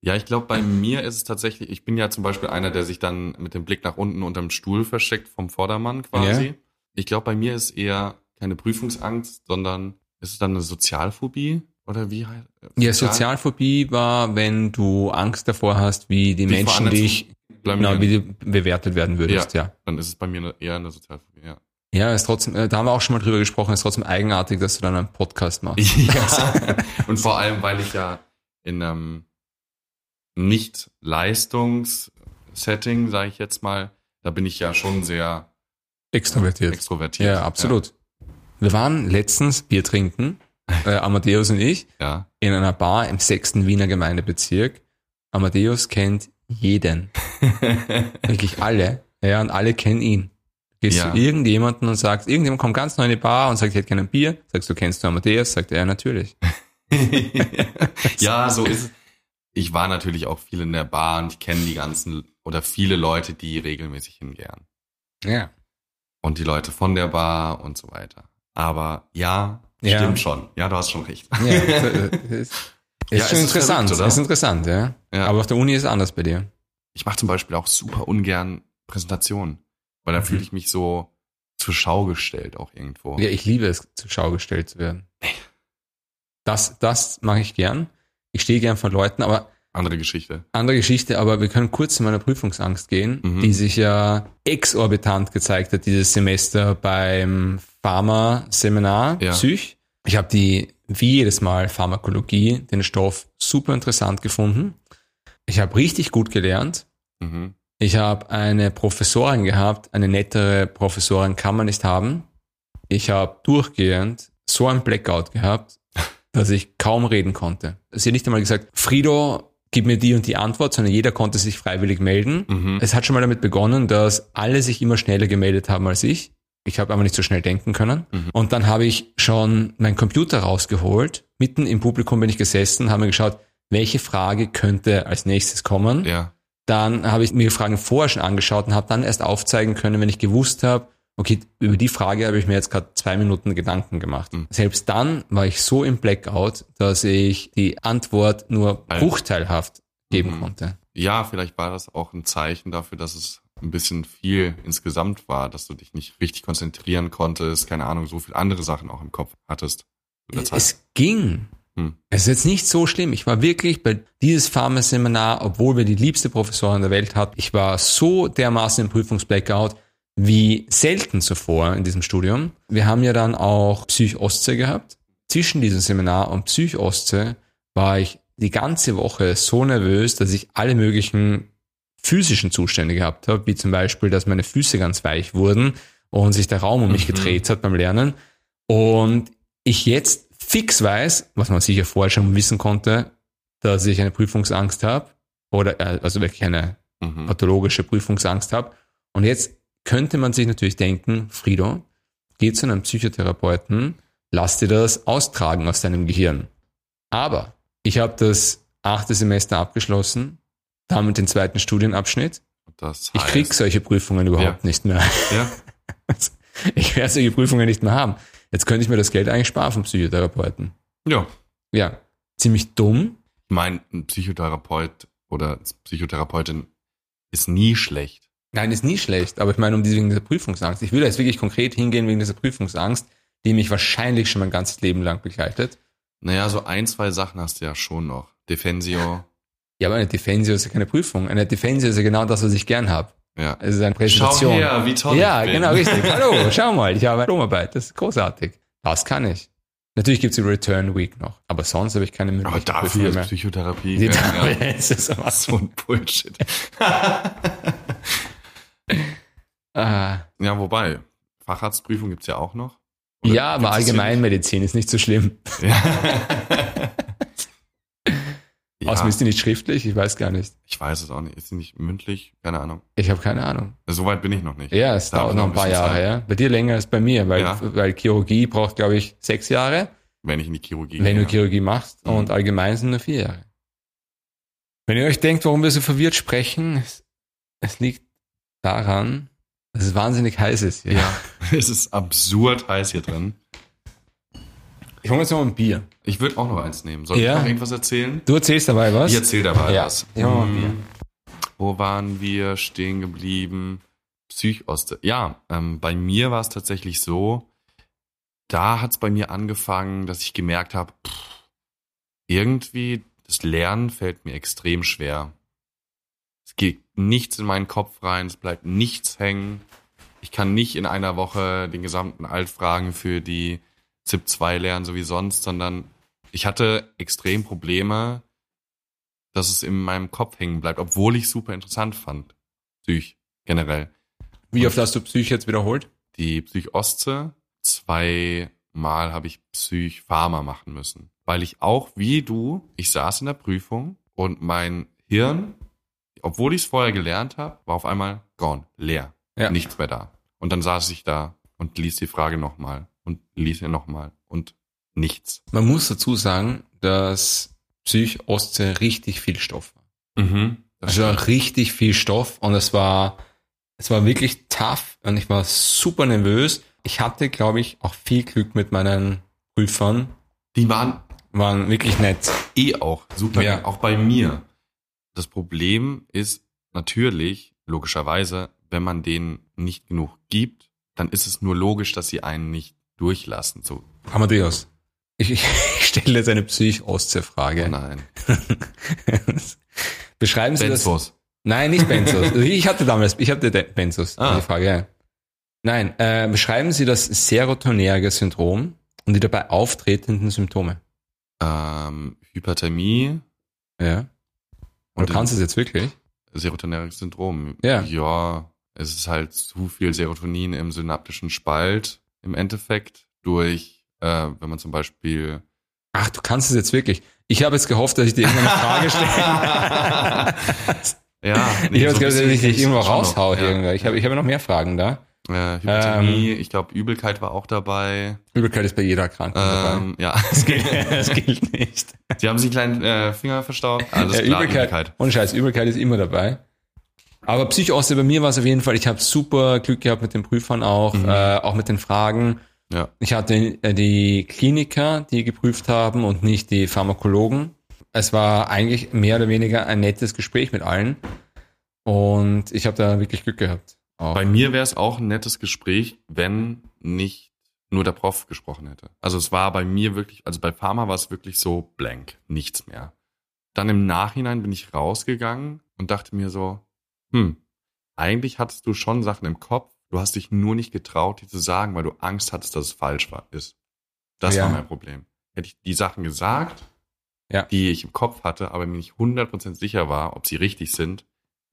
Ja, ich glaube, bei mir ist es tatsächlich, ich bin ja zum Beispiel einer, der sich dann mit dem Blick nach unten unterm Stuhl versteckt vom Vordermann quasi. Ja. Ich glaube, bei mir ist eher keine Prüfungsangst, sondern ist es dann eine Sozialphobie? Oder wie heißt Ja, Sozialphobie war, wenn du Angst davor hast, wie die vor Menschen dich, genau, wie du bewertet werden würdest, ja. Dann ist es bei mir eher eine Sozialphobie, ja. Ja, ist trotzdem, äh, da haben wir auch schon mal drüber gesprochen, ist trotzdem eigenartig, dass du dann einen Podcast machst. ja. Und vor allem, weil ich ja in einem Nicht-Leistungs-Setting, sage ich jetzt mal, da bin ich ja schon sehr Extrovertiert. extrovertiert. Ja, absolut. Wir waren letztens Bier trinken, äh, Amadeus und ich, Ja. in einer Bar im sechsten Wiener Gemeindebezirk. Amadeus kennt jeden. Wirklich alle. Ja, und alle kennen ihn. Gehst Ja. zu irgendjemanden und sagst, irgendjemand kommt ganz neu in die Bar und sagt, ich hätte gerne ein Bier. Sagst du, kennst du Amadeus? Sagt er, natürlich. ja, so ist es. Ich war natürlich auch viel in der Bar und ich kenne die ganzen oder viele Leute, die regelmäßig hingehen. Ja. Und die Leute von der Bar und so weiter. Aber ja, Ja. stimmt schon. Ja, du hast schon recht. ja das ist, ist Ja, schon interessant. verrückt, ist interessant, ja. Ja. Aber auf der Uni ist es anders bei dir. Ich mache zum Beispiel auch super ungern Präsentationen, weil dann Mhm. fühle ich mich so zur Schau gestellt auch irgendwo. Ja, ich liebe es, zur Schau gestellt zu werden. Das, das mache ich gern. Ich stehe gern vor Leuten, aber Andere Geschichte. andere Geschichte, aber wir können kurz zu meiner Prüfungsangst gehen, Mhm. die sich ja exorbitant gezeigt hat dieses Semester beim Pharma-Seminar Ja. Psych. Ich habe die, wie jedes Mal, Pharmakologie, den Stoff super interessant gefunden. Ich habe richtig gut gelernt. Mhm. Ich habe eine Professorin gehabt, eine nettere Professorin kann man nicht haben. Ich habe durchgehend so ein Blackout gehabt, dass ich kaum reden konnte. Sie hat nicht einmal gesagt, Frido, gib mir die und die Antwort, sondern jeder konnte sich freiwillig melden. Mhm. Es hat schon mal damit begonnen, dass alle sich immer schneller gemeldet haben als ich. Ich habe aber nicht so schnell denken können. Mhm. Und dann habe ich schon meinen Computer rausgeholt. Mitten im Publikum bin ich gesessen, habe mir geschaut, welche Frage könnte als nächstes kommen. Ja. Dann habe ich mir die Fragen vorher schon angeschaut und habe dann erst aufzeigen können, wenn ich gewusst habe, okay, über die Frage habe ich mir jetzt gerade zwei Minuten Gedanken gemacht. Mhm. Selbst dann war ich so im Blackout, dass ich die Antwort nur bruchteilhaft geben Mhm. konnte. Ja, vielleicht war das auch ein Zeichen dafür, dass es ein bisschen viel insgesamt war, dass du dich nicht richtig konzentrieren konntest, keine Ahnung, so viel andere Sachen auch im Kopf hattest. Es ging. Hm. Es ist jetzt nicht so schlimm. Ich war wirklich bei dieses Pharma-Seminar, obwohl wir die liebste Professorin der Welt hatten, ich war so dermaßen im Prüfungsblackout wie selten zuvor in diesem Studium. Wir haben ja dann auch Psych-Ostsee gehabt. Zwischen diesem Seminar und Psych-Ostsee war ich die ganze Woche so nervös, dass ich alle möglichen physischen Zustände gehabt habe, wie zum Beispiel, dass meine Füße ganz weich wurden und sich der Raum um mich Mhm. gedreht hat beim Lernen. Und ich jetzt fix weiß, was man sicher vorher schon wissen konnte, dass ich eine Prüfungsangst habe oder äh, also wirklich eine Mhm. pathologische Prüfungsangst habe. Und jetzt könnte man sich natürlich denken, Frido, geh zu einem Psychotherapeuten, lass dir das austragen aus deinem Gehirn. Aber ich habe das achte Semester abgeschlossen, damit den zweiten Studienabschnitt. Das Ich heißt, krieg solche Prüfungen überhaupt nicht mehr. Ja, Ich werde solche Prüfungen nicht mehr haben. Jetzt könnte ich mir das Geld eigentlich sparen vom Psychotherapeuten. ja. Ja, ziemlich dumm. Ich meine, ein Psychotherapeut oder Psychotherapeutin ist nie schlecht. Nein, ist nie schlecht, aber ich meine um diese, wegen dieser Prüfungsangst. Ich will jetzt wirklich konkret hingehen wegen dieser Prüfungsangst, die mich wahrscheinlich schon mein ganzes Leben lang begleitet. Naja, so ein, zwei Sachen hast du ja schon noch. Defensio, Ja, aber eine Defensio ist ja keine Prüfung. Eine Defensio ist ja genau das, was ich gern habe. ja. Es ist eine Präsentation. Schau her, wie toll ja, genau, richtig. Hallo, schau mal, ich habe eine Diplomarbeit. Das ist großartig. Das kann ich. Natürlich gibt's die Return Week noch, aber sonst habe ich keine Aber Möglichkeit. dafür ist Psychotherapie Die ja, ist es aber so ein Bullshit. Ah, ja, wobei, Facharztprüfung gibt's ja auch noch. ja, aber das Allgemeinmedizin ist nicht so schlimm. Ja. Außerdem ja, ist die nicht schriftlich, ich weiß gar nicht. ich weiß es auch nicht. Ist sie nicht mündlich? Keine Ahnung. Ich habe keine Ahnung. Soweit bin ich noch nicht. Ja, es Da dauert noch wir ein paar Jahre, Zeit. ja. Bei dir länger als bei mir, weil, Ja. weil Chirurgie braucht, glaube ich, sechs Jahre, Wenn ich in die Chirurgie wenn du gehe. Chirurgie machst, Mhm. und allgemein sind nur vier Jahre. Wenn ihr euch denkt, warum wir so verwirrt sprechen, es, es liegt daran, dass es wahnsinnig heiß ist hier. Ja, es ist absurd heiß hier drin. Ich hole jetzt noch ein Bier. Ich würde auch noch eins nehmen. Soll Ja. ich noch irgendwas erzählen? Du erzählst dabei was? Ich erzähl dabei Ja. was. Ein Hm. Wo waren wir stehen geblieben? Psychoste. Ja, ähm, bei mir war es tatsächlich so, da hat es bei mir angefangen, dass ich gemerkt habe, irgendwie das Lernen fällt mir extrem schwer. Es geht nichts in meinen Kopf rein, es bleibt nichts hängen. Ich kann nicht in einer Woche den gesamten Altfragen für die ZIP 2 lernen, so wie sonst, sondern ich hatte extrem Probleme, dass es in meinem Kopf hängen bleibt, obwohl ich super interessant fand. Psych, generell. Wie oft hast du Psych jetzt wiederholt? Die Psych Ostsee, zweimal habe ich Psych Pharma machen müssen. Weil ich auch, wie du, ich saß in der Prüfung und mein Hirn, obwohl ich es vorher gelernt habe, war auf einmal gone, leer. Ja. Nichts mehr da. Und dann saß ich da und ließ die Frage nochmal und ließ sie nochmal und nichts. Man muss dazu sagen, dass Psych Ostsee richtig viel Stoff war. Mhm. Das Also richtig viel Stoff und es war, es war wirklich tough und ich war super nervös. Ich hatte, glaube ich, auch viel Glück mit meinen Prüfern. die waren Waren wirklich nett. eh auch super, Ja. auch bei mir. Das Problem ist natürlich, logischerweise, wenn man denen nicht genug gibt, dann ist es nur logisch, dass sie einen nicht durchlassen. So, Amadeus. Ich, ich stelle jetzt eine Psych-Ostsee-Frage. oh nein. Beschreiben Sie das. Benzos. Nein, nicht Benzos. Ich hatte damals, ich hatte Benzos, Ah. die Frage. Ja. Nein, äh, beschreiben Sie das serotonerge Syndrom und die dabei auftretenden Symptome. Ähm, Hyperthermie, Ja. Und Und du kannst es jetzt wirklich? serotonerges Syndrom. Ja. Ja, es ist halt zu viel Serotonin im synaptischen Spalt. im Endeffekt durch, äh, wenn man zum Beispiel Ach, du kannst es jetzt wirklich. Ich habe jetzt gehofft, dass ich dir irgendeine Frage stelle. Ja, ich habe jetzt so ein gehofft, dass ich dich irgendwo schon noch, raushaue. ja. Ich habe ich habe noch mehr Fragen da. Äh, Hypothermie, Ähm, ich glaube Übelkeit war auch dabei. Übelkeit ist bei jeder dabei. Ähm, ja, Das gilt, das gilt nicht. sie haben sich einen kleinen äh, Finger verstaucht. Alles Ja, klar, Übelkeit, Übelkeit. ohne Scheiß, Übelkeit ist immer dabei. Aber Psychoste, bei mir war es auf jeden Fall, ich habe super Glück gehabt mit den Prüfern auch, Mhm. äh, auch mit den Fragen. Ja. Ich hatte äh, die Kliniker, die geprüft haben und nicht die Pharmakologen. Es war eigentlich mehr oder weniger ein nettes Gespräch mit allen. Und ich habe da wirklich Glück gehabt. Auch. Bei mir wäre es auch ein nettes Gespräch, wenn nicht nur der Prof gesprochen hätte. Also es war bei mir wirklich, also bei Pharma war es wirklich so blank, nichts mehr. Dann im Nachhinein bin ich rausgegangen und dachte mir so, hm, eigentlich hattest du schon Sachen im Kopf, du hast dich nur nicht getraut, die zu sagen, weil du Angst hattest, dass es falsch war, ist. Das Ja. war mein Problem. Hätte ich die Sachen gesagt, Ja. die ich im Kopf hatte, aber mir nicht 100% sicher war, ob sie richtig sind,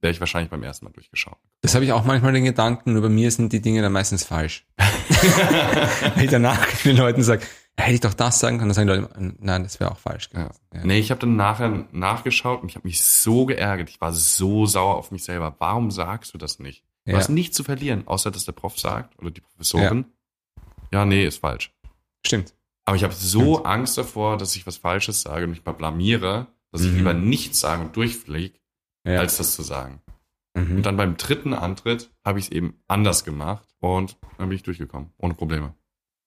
wäre ich wahrscheinlich beim ersten Mal durchgeschaut. Das habe ich auch manchmal den Gedanken, nur bei mir sind die Dinge dann meistens falsch. Wenn ich danach den Leuten sage, hätte ich doch das sagen können, dann sagen die Leute, nein, das wäre auch falsch Ja. Ja. Nee, ich habe dann nachher nachgeschaut und ich habe mich so geärgert. Ich war so sauer auf mich selber. Warum sagst du das nicht? Du Ja. hast nichts zu verlieren, außer dass der Prof sagt oder die Professorin. Ja, nee, ist falsch. Stimmt. Aber ich habe so Angst davor, dass ich was Falsches sage und mich mal blamiere, dass ich Mhm. lieber nichts sage und durchfliege, Ja. als das zu sagen. mhm. Und dann beim dritten Antritt habe ich es eben anders gemacht und dann bin ich durchgekommen, ohne Probleme.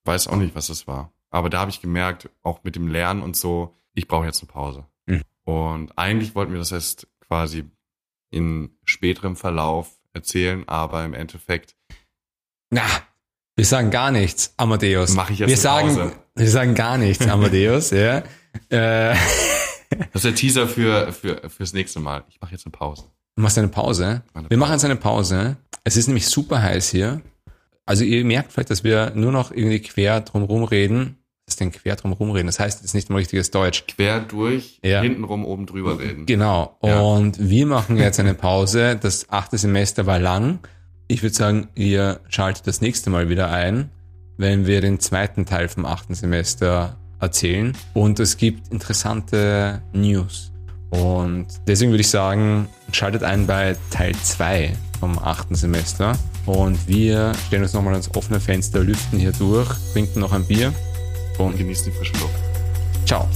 Weiß auch nicht, was das war. Aber da habe ich gemerkt, auch mit dem Lernen und so, ich brauche jetzt eine Pause. Mhm. Und eigentlich wollten wir das erst quasi in späterem Verlauf erzählen, aber im Endeffekt Na, wir sagen gar nichts, Amadeus. Mach ich jetzt wir sagen, Pause. wir sagen gar nichts, Amadeus, ja. Äh, das ist der Teaser für, für fürs nächste Mal. Ich mache jetzt eine Pause. du machst eine Pause. Eine Wir machen jetzt eine Pause. Es ist nämlich super heiß hier. Also ihr merkt vielleicht, dass wir nur noch irgendwie quer drumherum reden. Ist denn quer drumherum reden? Das heißt jetzt nicht mal richtiges Deutsch. Quer durch, Ja. hintenrum, oben drüber reden. Genau. Ja. Und wir machen jetzt eine Pause. Das achte Semester war lang. Ich würde sagen, ihr schaltet das nächste Mal wieder ein, wenn wir den zweiten Teil vom achten Semester erzählen. Und es gibt interessante News. Und deswegen würde ich sagen, schaltet ein bei Teil 2 vom achten Semester. Und wir stellen uns nochmal ans offene Fenster, lüften hier durch, trinken noch ein Bier und genießt die frische Luft. ciao.